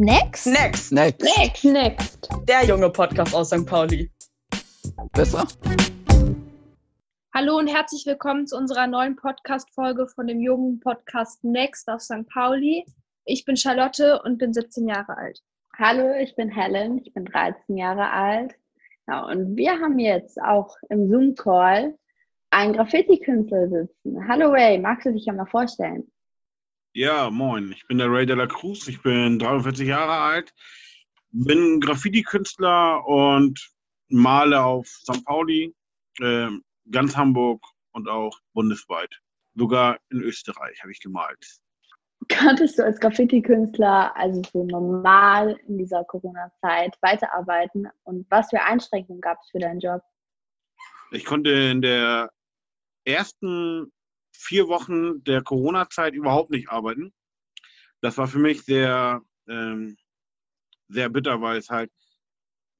Next? Next. Next. Next. Next. Der junge Podcast aus St. Pauli. Besser? Hallo und herzlich willkommen zu unserer neuen Podcast-Folge von dem jungen Podcast Next auf St. Pauli. Ich bin Charlotte und bin 17 Jahre alt. Hallo, ich bin Helen, ich bin 13 Jahre alt. Ja, und wir haben jetzt auch im Zoom-Call einen Graffiti-Künstler sitzen. Hallo Ray, magst du dich ja mal vorstellen? Ja, moin. Ich bin der Ray de la Cruz. Ich bin 43 Jahre alt, bin Graffiti-Künstler und male auf St. Pauli, äh, ganz Hamburg und auch bundesweit. Sogar in Österreich habe ich gemalt. Konntest du als Graffiti-Künstler also so normal in dieser Corona-Zeit weiterarbeiten? Und was für Einschränkungen gab es für deinen Job? Ich konnte in der ersten vier Wochen der Corona-Zeit überhaupt nicht arbeiten. Das war für mich sehr, ähm, sehr bitter, weil es halt,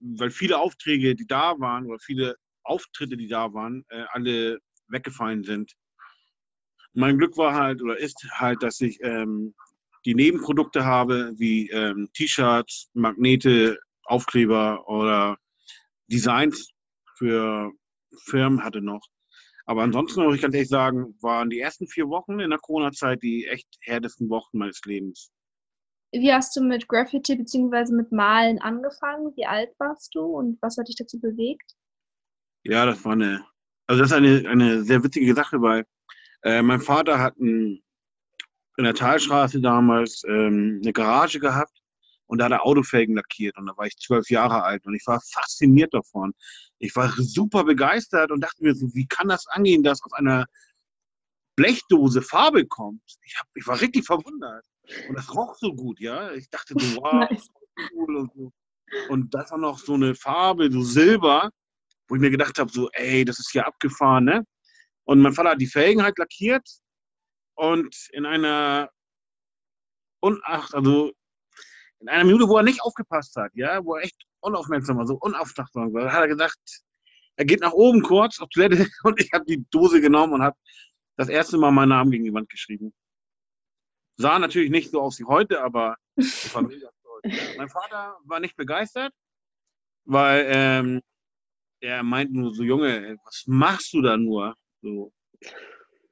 weil viele Aufträge, die da waren, oder viele Auftritte, die da waren, äh, alle weggefallen sind. Mein Glück war halt, oder ist halt, dass ich ähm, die Nebenprodukte habe, wie ähm, T-Shirts, Magnete, Aufkleber oder Designs für Firmen hatte noch. Aber ansonsten muss ich ganz ehrlich sagen, waren die ersten vier Wochen in der Corona-Zeit die echt härtesten Wochen meines Lebens. Wie hast du mit Graffiti bzw. mit Malen angefangen? Wie alt warst du und was hat dich dazu bewegt? Ja, das war eine, also das ist eine, eine sehr witzige Sache, weil äh, mein Vater hat ein, in der Talstraße damals ähm, eine Garage gehabt und da hat er Autofelgen lackiert und da war ich zwölf Jahre alt und ich war fasziniert davon. Ich war super begeistert und dachte mir so, wie kann das angehen, dass aus einer Blechdose Farbe kommt? Ich, hab, ich war richtig verwundert. Und das roch so gut, ja. Ich dachte so, wow, Nice. cool und so. Und das war noch so eine Farbe, so Silber, wo ich mir gedacht habe, so, ey, das ist ja abgefahren, ne? Und mein Vater hat die Felgen halt lackiert und in einer Unacht, also in einer Minute, wo er nicht aufgepasst hat, ja, wo er echt unaufmerksam war, so unaufmerksam war, hat er gesagt, er geht nach oben kurz auf Toilette und ich habe die Dose genommen und habe das erste Mal meinen Namen gegen die Wand geschrieben. Sah natürlich nicht so aus wie heute, aber ich war. Mein Vater war nicht begeistert, weil ähm, er meint nur so, Junge, was machst du da nur? So.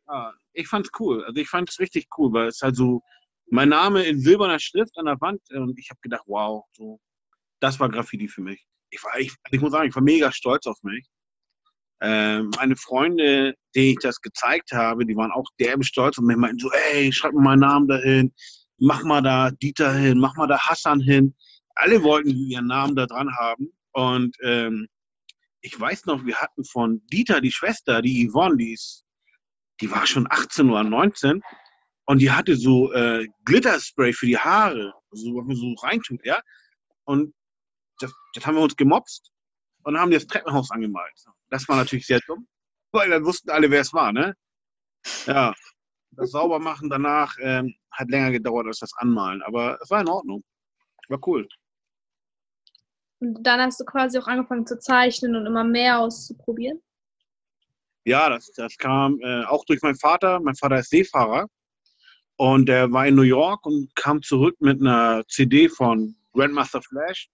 Ja, ich fand's cool. Also ich fand's richtig cool, weil es halt so mein Name in silberner Schrift an der Wand und ich habe gedacht, wow, so, das war Graffiti für mich. Ich war, ich, ich muss sagen, ich war mega stolz auf mich. Ähm, meine Freunde, denen ich das gezeigt habe, die waren auch derbe stolz und mir meinten so, ey, schreib mal meinen Namen dahin, mach mal da Dieter hin, mach mal da Hassan hin. Alle wollten ihren Namen da dran haben und ähm, ich weiß noch, wir hatten von Dieter, die Schwester, die Yvonne, die ist, die war schon 18 oder 19 und die hatte so äh, Glitterspray für die Haare, so, was man so reintut, ja. Und das, das haben wir uns gemobst und haben das Treppenhaus angemalt. Das war natürlich sehr dumm, weil dann wussten alle, wer es war, ne? Ja. Das Saubermachen danach ähm, hat länger gedauert als das Anmalen, aber es war in Ordnung. War cool. Und dann hast du quasi auch angefangen zu zeichnen und immer mehr auszuprobieren. Ja, das, das kam äh, auch durch meinen Vater. Mein Vater ist Seefahrer und der war in New York und kam zurück mit einer CD von Grandmaster Flash.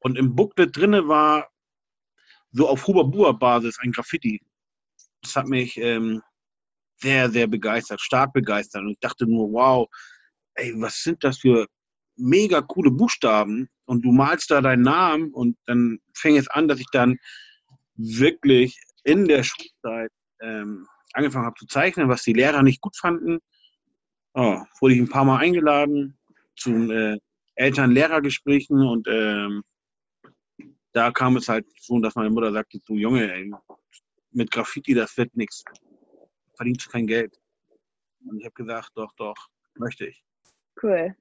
Und im Booklet drinne war so auf Huba-Bua-Basis ein Graffiti. Das hat mich ähm, sehr, sehr begeistert, stark begeistert. Und ich dachte nur, wow, ey, was sind das für mega coole Buchstaben? Und du malst da deinen Namen und dann fing es an, dass ich dann wirklich in der Schulzeit ähm, angefangen habe zu zeichnen, was die Lehrer nicht gut fanden. Oh, wurde ich ein paar Mal eingeladen zu äh, Eltern-Lehrer-Gesprächen und ähm, da kam es halt so, dass meine Mutter sagte, du Junge, ey, mit Graffiti, das wird nichts. Verdienst du kein Geld. Und ich habe gesagt, doch, doch, möchte ich. Cool.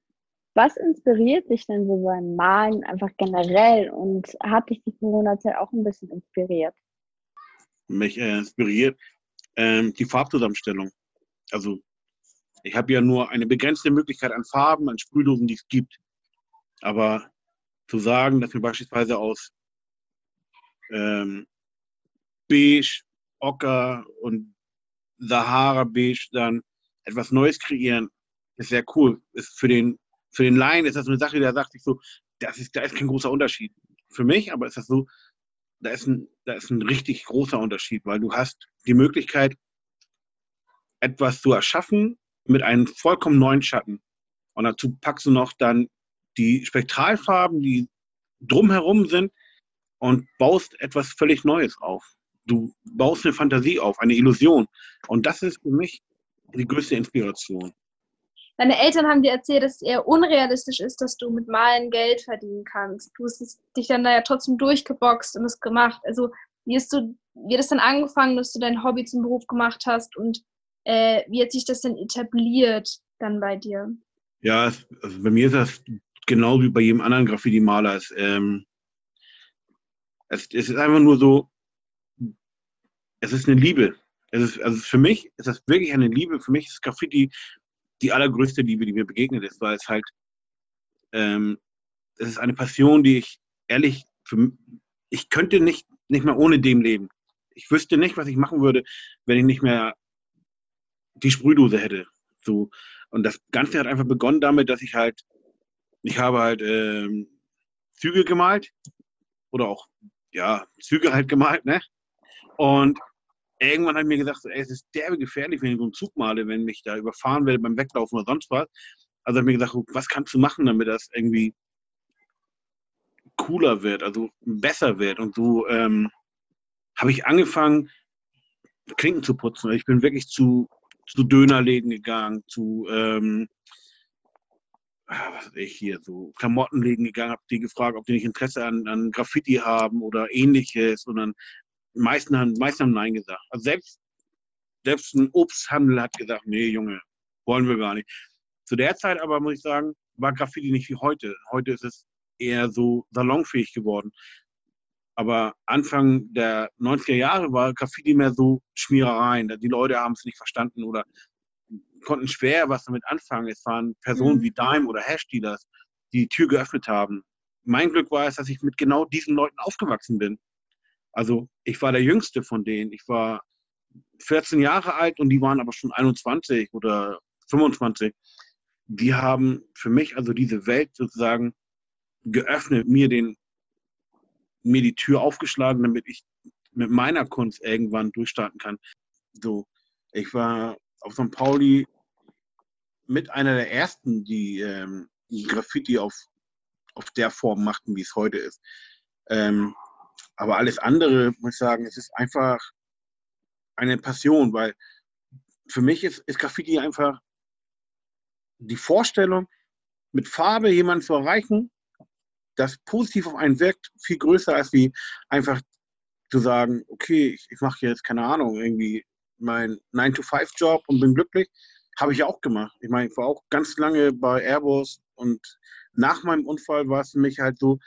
Was inspiriert dich denn so beim Malen einfach generell und hat dich die Corona-Zeit auch ein bisschen inspiriert? Mich äh, inspiriert ähm, die Farbzusammenstellung. Also ich habe ja nur eine begrenzte Möglichkeit an Farben, an Sprühdosen, die es gibt. Aber zu sagen, dass wir beispielsweise aus ähm, Beige, Ocker und Sahara Beige dann etwas Neues kreieren, ist sehr cool. Ist für den für den Laien ist das eine Sache, der sagt sich so, das ist, da ist kein großer Unterschied. Für mich aber ist das so, da ist, ein, da ist ein richtig großer Unterschied, weil du hast die Möglichkeit, etwas zu erschaffen mit einem vollkommen neuen Schatten. Und dazu packst du noch dann die Spektralfarben, die drumherum sind und baust etwas völlig Neues auf. Du baust eine Fantasie auf, eine Illusion. Und das ist für mich die größte Inspiration. Deine Eltern haben dir erzählt, dass es eher unrealistisch ist, dass du mit Malen Geld verdienen kannst. Du hast dich dann da ja trotzdem durchgeboxt und es gemacht. Also wie hast du, wie hat es dann angefangen, dass du dein Hobby zum Beruf gemacht hast und äh, wie hat sich das denn etabliert dann bei dir? Ja, also bei mir ist das genau wie bei jedem anderen Graffiti-Maler. Es, ähm, es, es, ist einfach nur so, es ist eine Liebe. Es ist, also für mich ist das wirklich eine Liebe. Für mich ist Graffiti die allergrößte Liebe, die mir begegnet ist, weil es halt, ähm, es ist eine Passion, die ich ehrlich, für, ich könnte nicht, nicht mehr ohne dem leben. Ich wüsste nicht, was ich machen würde, wenn ich nicht mehr die Sprühdose hätte. So. Und das Ganze hat einfach begonnen damit, dass ich halt, ich habe halt ähm, Züge gemalt oder auch, ja, Züge halt gemalt, ne? Und irgendwann habe ich mir gesagt, ey, es ist derbe gefährlich, wenn ich so einen Zug male, wenn mich da überfahren werde beim Weglaufen oder sonst was. Also habe ich mir gesagt, was kannst du machen, damit das irgendwie cooler wird, also besser wird. Und so ähm, habe ich angefangen, Klinken zu putzen. Ich bin wirklich zu, zu Dönerläden gegangen, zu ähm, ah, was weiß ich hier, so Klamottenläden gegangen, habe die gefragt, ob die nicht Interesse an, an Graffiti haben oder ähnliches. Und dann meisten haben, meisten haben Nein gesagt. Also selbst, selbst ein Obsthandel hat gesagt, nee, Junge, wollen wir gar nicht. Zu der Zeit aber, muss ich sagen, war Graffiti nicht wie heute. Heute ist es eher so salonfähig geworden. Aber Anfang der 90er Jahre war Graffiti mehr so Schmierereien. Die Leute haben es nicht verstanden oder konnten schwer was damit anfangen. Es waren Personen mhm. wie Dime oder Hash, die das die Tür geöffnet haben. Mein Glück war es, dass ich mit genau diesen Leuten aufgewachsen bin. Also ich war der Jüngste von denen. Ich war 14 Jahre alt und die waren aber schon 21 oder 25. Die haben für mich also diese Welt sozusagen geöffnet, mir den, mir die Tür aufgeschlagen, damit ich mit meiner Kunst irgendwann durchstarten kann. So, ich war auf St. Pauli mit einer der ersten, die ähm, Graffiti auf, auf der Form machten, wie es heute ist. Ähm, aber alles andere, muss ich sagen, es ist einfach eine Passion, weil für mich ist, ist Graffiti einfach die Vorstellung, mit Farbe jemanden zu erreichen, das positiv auf einen wirkt, viel größer als wie einfach zu sagen, okay, ich, ich mache jetzt, keine Ahnung, irgendwie meinen 9-to-5-Job und bin glücklich. Habe ich auch gemacht. Ich meine, ich war auch ganz lange bei Airbus und nach meinem Unfall war es für mich halt so,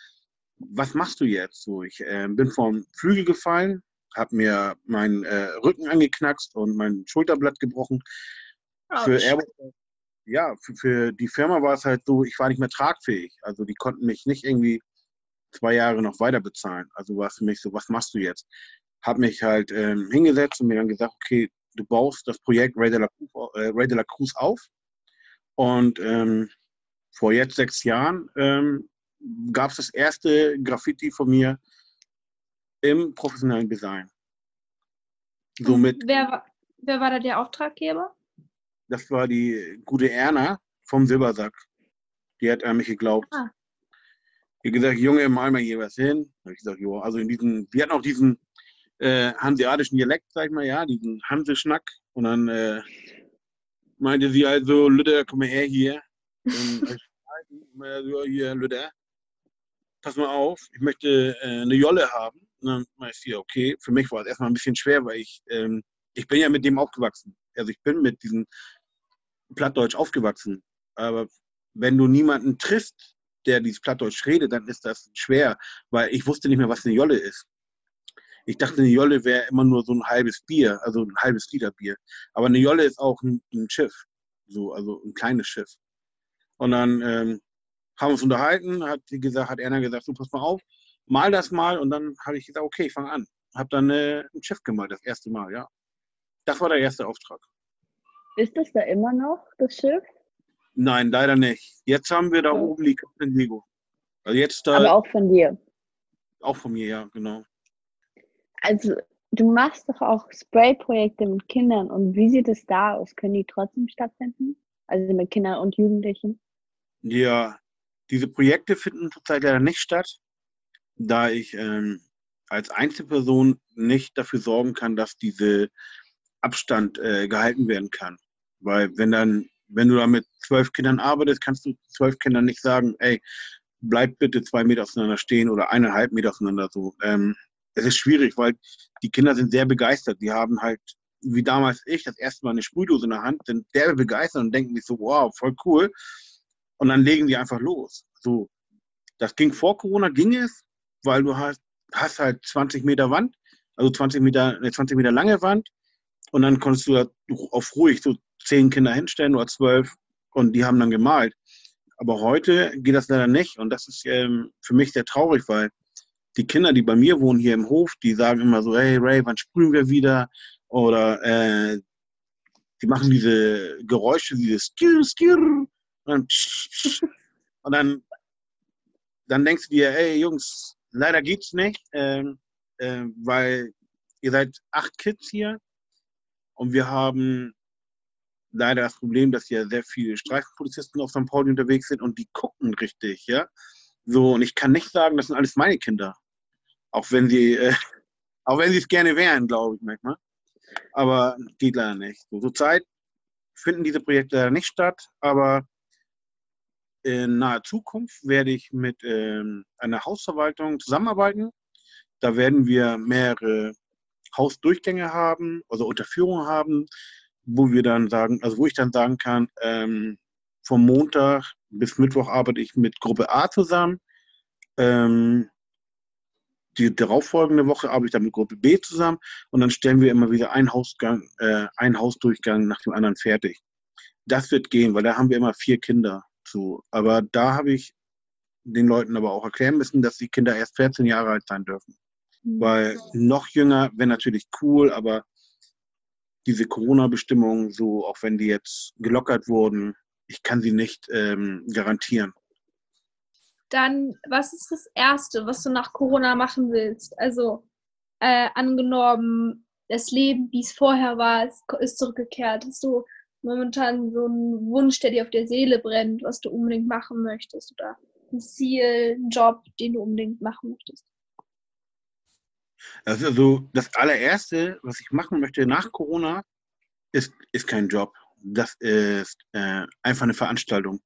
was machst du jetzt? So, ich äh, bin vom Flügel gefallen, habe mir meinen äh, Rücken angeknackst und mein Schulterblatt gebrochen. Für Airbus, ja, für, für, die Firma war es halt so, ich war nicht mehr tragfähig. Also die konnten mich nicht irgendwie zwei Jahre noch weiter bezahlen. Also war es für mich so, was machst du jetzt? Habe mich halt ähm, hingesetzt und mir dann gesagt, okay, du baust das Projekt Ray de la, äh, Ray de la Cruz auf. Und ähm, vor jetzt sechs Jahren ähm, gab es das erste Graffiti von mir im professionellen Design. Somit, wer, wer war da der Auftraggeber? Das war die gute Erna vom Silbersack. Die hat an mich geglaubt. Ah. Die gesagt, Junge, mal mal hier was hin. Da habe ich gesagt, jo, also in diesen, wir hatten auch diesen äh, hanseatischen Dialekt, sag ich mal, ja, diesen Hanseschnack. Und dann äh, meinte sie also, Lüder, komm mal her hier. Und, äh, hier, Lüder, pass mal auf, ich möchte äh, eine Jolle haben. Und dann meinte ich, okay, für mich war es erstmal ein bisschen schwer, weil ich, ähm, ich bin ja mit dem aufgewachsen. Also ich bin mit diesem Plattdeutsch aufgewachsen. Aber wenn du niemanden triffst, der dieses Plattdeutsch redet, dann ist das schwer, weil ich wusste nicht mehr, was eine Jolle ist. Ich dachte, eine Jolle wäre immer nur so ein halbes Bier, also ein halbes Liter Bier. Aber eine Jolle ist auch ein, ein Schiff, so, also ein kleines Schiff. Und dann ähm, haben uns unterhalten, hat gesagt, hat Erna gesagt, du pass mal auf, mal das mal und dann habe ich gesagt, okay, ich fange an. Habe dann äh, ein Schiff gemalt, das erste Mal, ja. Das war der erste Auftrag. Ist das da immer noch, das Schiff? Nein, leider nicht. Jetzt haben wir da Oh. oben die Captain Lego. Also jetzt da, Aber auch von dir. auch von mir, ja, genau. Also, du machst doch auch Spray-Projekte mit Kindern. Und wie sieht es da aus? Können die trotzdem stattfinden? Also mit Kindern und Jugendlichen? Ja, diese Projekte finden zurzeit leider nicht statt, da ich ähm, als Einzelperson nicht dafür sorgen kann, dass diese Abstand äh, gehalten werden kann. Weil wenn dann, wenn du da mit zwölf Kindern arbeitest, kannst du zwölf Kindern nicht sagen, ey, bleib bitte zwei Meter auseinander stehen oder eineinhalb Meter auseinander so. Ähm, es ist schwierig, weil die Kinder sind sehr begeistert. Die haben halt, wie damals ich, das erste Mal eine Sprühdose in der Hand, sind derbe begeistert und denken sich so, wow, voll cool. Und dann legen die einfach los. So, das ging vor Corona, ging es, weil du hast, hast halt 20 Meter Wand, also 20 Meter, eine 20 Meter lange Wand. Und dann konntest du da auf ruhig so zehn Kinder hinstellen oder zwölf und die haben dann gemalt. Aber heute geht das leider nicht und das ist ähm, für mich sehr traurig, weil die Kinder, die bei mir wohnen hier im Hof, die sagen immer so, hey Ray, wann sprühen wir wieder? Oder äh, die machen diese Geräusche, dieses Skir, Skir, und dann, und dann, dann denkst du dir, ey Jungs, leider geht's nicht, ähm, äh, weil ihr seid acht Kids hier und wir haben leider das Problem, dass hier sehr viele Streifenpolizisten auf St. Pauli unterwegs sind und die gucken richtig, ja. So, und ich kann nicht sagen, das sind alles meine Kinder. Auch wenn sie, äh, auch wenn sie es gerne wären, glaube ich manchmal. Aber geht leider nicht. So, zurzeit finden diese Projekte leider nicht statt, aber in naher Zukunft werde ich mit ähm, einer Hausverwaltung zusammenarbeiten. Da werden wir mehrere Hausdurchgänge haben, also Unterführungen haben, wo wir dann sagen, also wo ich dann sagen kann, ähm, vom Montag bis Mittwoch arbeite ich mit Gruppe A zusammen. Ähm, die darauffolgende Woche arbeite ich dann mit Gruppe B zusammen und dann stellen wir immer wieder einen Hausgang, äh, einen Hausdurchgang nach dem anderen fertig. Das wird gehen, weil da haben wir immer vier Kinder zu. Aber da habe ich den Leuten aber auch erklären müssen, dass die Kinder erst 14 Jahre alt sein dürfen. Weil noch jünger wäre natürlich cool, aber diese Corona-Bestimmungen, so auch wenn die jetzt gelockert wurden, ich kann sie nicht ähm, garantieren. Dann, was ist das Erste, was du nach Corona machen willst? Also, äh, angenommen, das Leben, wie es vorher war, ist, zurückgekehrt. Hast du momentan so einen Wunsch, der dir auf der Seele brennt, was du unbedingt machen möchtest? Oder ein Ziel, einen Job, den du unbedingt machen möchtest? Also, also das allererste, was ich machen möchte nach Corona, ist, ist kein Job. Das ist äh, einfach eine Veranstaltung.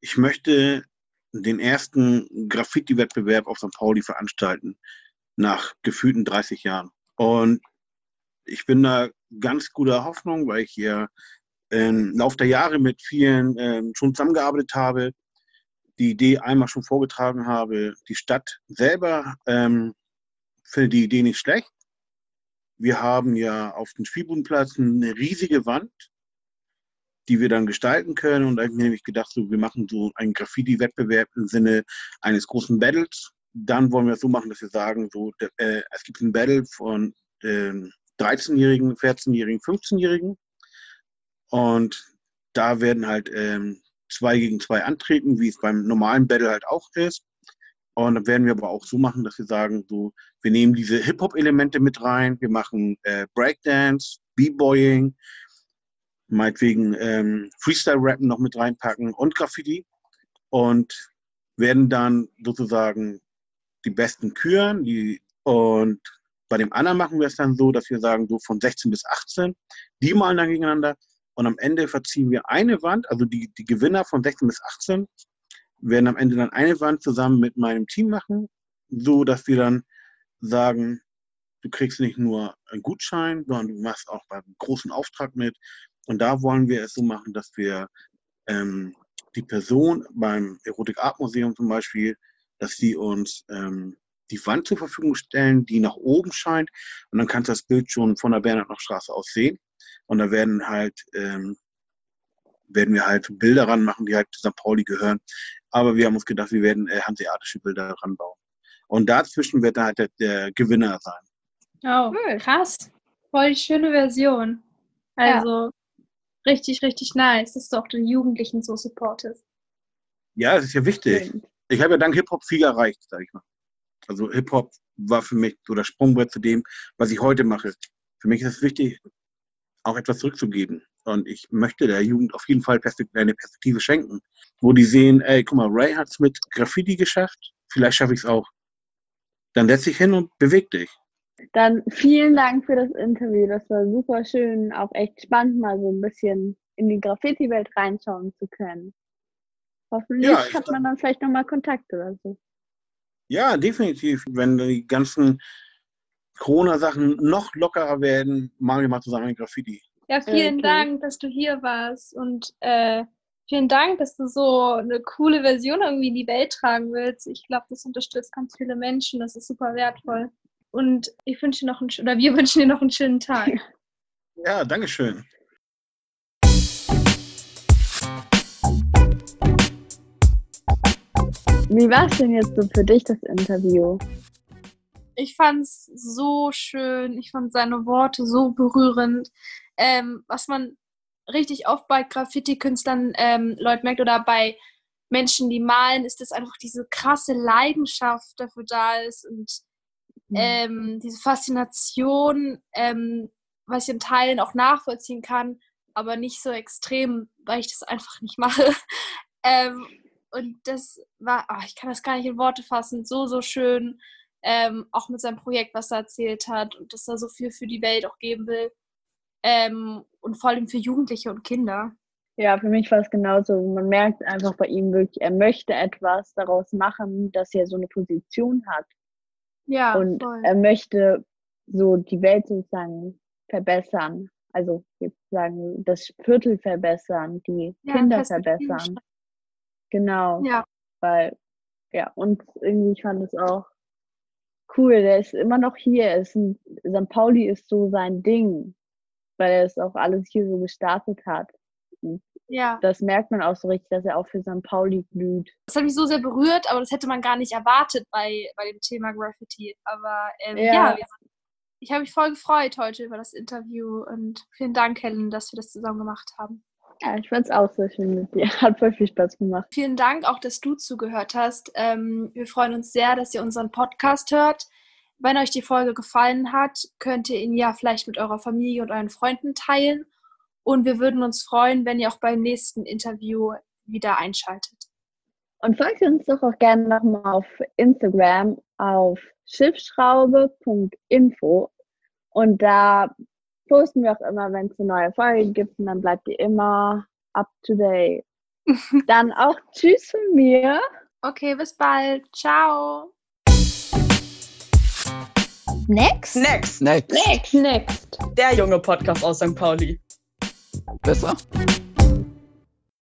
Ich möchte den ersten Graffiti-Wettbewerb auf St. Pauli veranstalten, nach gefühlten 30 Jahren. Und ich bin da ganz guter Hoffnung, weil ich hier im Laufe der Jahre mit vielen ähm, schon zusammengearbeitet habe, die Idee einmal schon vorgetragen habe. Die Stadt selber ähm, findet die Idee nicht schlecht. Wir haben ja auf dem Spielbodenplatz eine riesige Wand, die wir dann gestalten können. Und da habe ich mir nämlich gedacht, so, wir machen so einen Graffiti-Wettbewerb im Sinne eines großen Battles. Dann wollen wir es so machen, dass wir sagen, so, äh, es gibt ein Battle von äh, 13-Jährigen, 14-Jährigen, 15-Jährigen. Und da werden halt ähm, zwei gegen zwei antreten, wie es beim normalen Battle halt auch ist. Und dann werden wir aber auch so machen, dass wir sagen, so, wir nehmen diese Hip-Hop-Elemente mit rein, wir machen äh, Breakdance, B-Boying, meinetwegen ähm, Freestyle-Rappen noch mit reinpacken und Graffiti. Und werden dann sozusagen die besten küren. Die, und bei dem anderen machen wir es dann so, dass wir sagen, so von 16 bis 18, die malen dann gegeneinander. Und am Ende verziehen wir eine Wand, also die, die Gewinner von 16 bis 18 werden am Ende dann eine Wand zusammen mit meinem Team machen, so dass wir dann sagen, du kriegst nicht nur einen Gutschein, sondern du machst auch beim großen Auftrag mit. Und da wollen wir es so machen, dass wir ähm, die Person beim Erotik Art Museum zum Beispiel, dass sie uns ähm, die Wand zur Verfügung stellen, die nach oben scheint. Und dann kannst du das Bild schon von der Bernhard-Straße aus sehen. Und da werden halt ähm, werden wir halt Bilder ranmachen, die halt zu St. Pauli gehören. Aber wir haben uns gedacht, wir werden äh, hanseatische Bilder ranbauen. Und dazwischen wird dann halt der, der Gewinner sein. Oh, Cool. krass. Voll die schöne Version. Also, richtig, richtig nice, dass du auch den Jugendlichen so supportest. Ja, das ist ja wichtig. Ich habe ja dank Hip-Hop viel erreicht, sag ich mal. Also Hip-Hop war für mich so das Sprungbrett zu dem, was ich heute mache. Für mich ist es wichtig, auch etwas zurückzugeben. Und ich möchte der Jugend auf jeden Fall eine Perspektive schenken, wo die sehen, ey, guck mal, Ray hat es mit Graffiti geschafft, vielleicht schaffe ich es auch. Dann setz dich hin und beweg dich. Dann vielen Dank für das Interview. Das war super schön, auch echt spannend, mal so ein bisschen in die Graffiti-Welt reinschauen zu können. Hoffentlich ja, hat man dann vielleicht nochmal Kontakt oder so. Ja, definitiv. Wenn die ganzen Corona-Sachen noch lockerer werden, machen wir mal zusammen ein Graffiti. Ja, vielen okay. Dank, dass du hier warst und äh, vielen Dank, dass du so eine coole Version irgendwie in die Welt tragen willst. Ich glaube, das unterstützt ganz viele Menschen. Das ist super wertvoll. Und ich wünsche noch einen, oder wir wünschen dir noch einen schönen Tag. Ja, danke schön. Wie war es denn jetzt so für dich, das Interview? Ich fand es so schön. Ich fand seine Worte so berührend. Ähm, was man richtig oft bei Graffiti-Künstlern, ähm, Leute merkt, oder bei Menschen, die malen, ist, dass einfach diese krasse Leidenschaft dafür da ist und mhm. ähm, diese Faszination, ähm, was ich in Teilen auch nachvollziehen kann, aber nicht so extrem, weil ich das einfach nicht mache. ähm, und das war, oh, ich kann das gar nicht in Worte fassen, so, so schön. Ähm, auch mit seinem Projekt, was er erzählt hat und dass er so viel für die Welt auch geben will. Ähm, und vor allem für Jugendliche und Kinder. Ja, für mich war es genauso. Man merkt einfach bei ihm wirklich, er möchte etwas daraus machen, dass er so eine Position hat. Ja. Und voll. er möchte so die Welt sozusagen verbessern. Also sozusagen das Viertel verbessern, die ja, Kinder verbessern. Genau. Ja. Weil, ja, und irgendwie fand es auch cool. Der ist immer noch hier. Ist ein, St. Pauli ist so sein Ding, weil er es auch alles hier so gestartet hat. Und ja. Das merkt man auch so richtig, dass er auch für St. Pauli glüht. Das hat mich so sehr berührt, aber das hätte man gar nicht erwartet bei, bei dem Thema Graffiti. Aber ähm, ja, ja ich habe mich voll gefreut heute über das Interview und vielen Dank, Helen, dass wir das zusammen gemacht haben. Ja, ich fand es auch sehr schön mit dir. Hat voll viel Spaß gemacht. Vielen Dank auch, dass du zugehört hast. Ähm, wir freuen uns sehr, dass ihr unseren Podcast hört. Wenn euch die Folge gefallen hat, könnt ihr ihn ja vielleicht mit eurer Familie und euren Freunden teilen. Und wir würden uns freuen, wenn ihr auch beim nächsten Interview wieder einschaltet. Und folgt uns doch auch gerne nochmal auf Instagram auf schiffschraube.info. Und da posten wir auch immer, wenn es eine neue Folge gibt und dann bleibt ihr immer up to date. dann auch Tschüss von mir. Okay, bis bald. Ciao. Next? Next. Next. Next. Next. Der junge Podcast aus St. Pauli. Besser?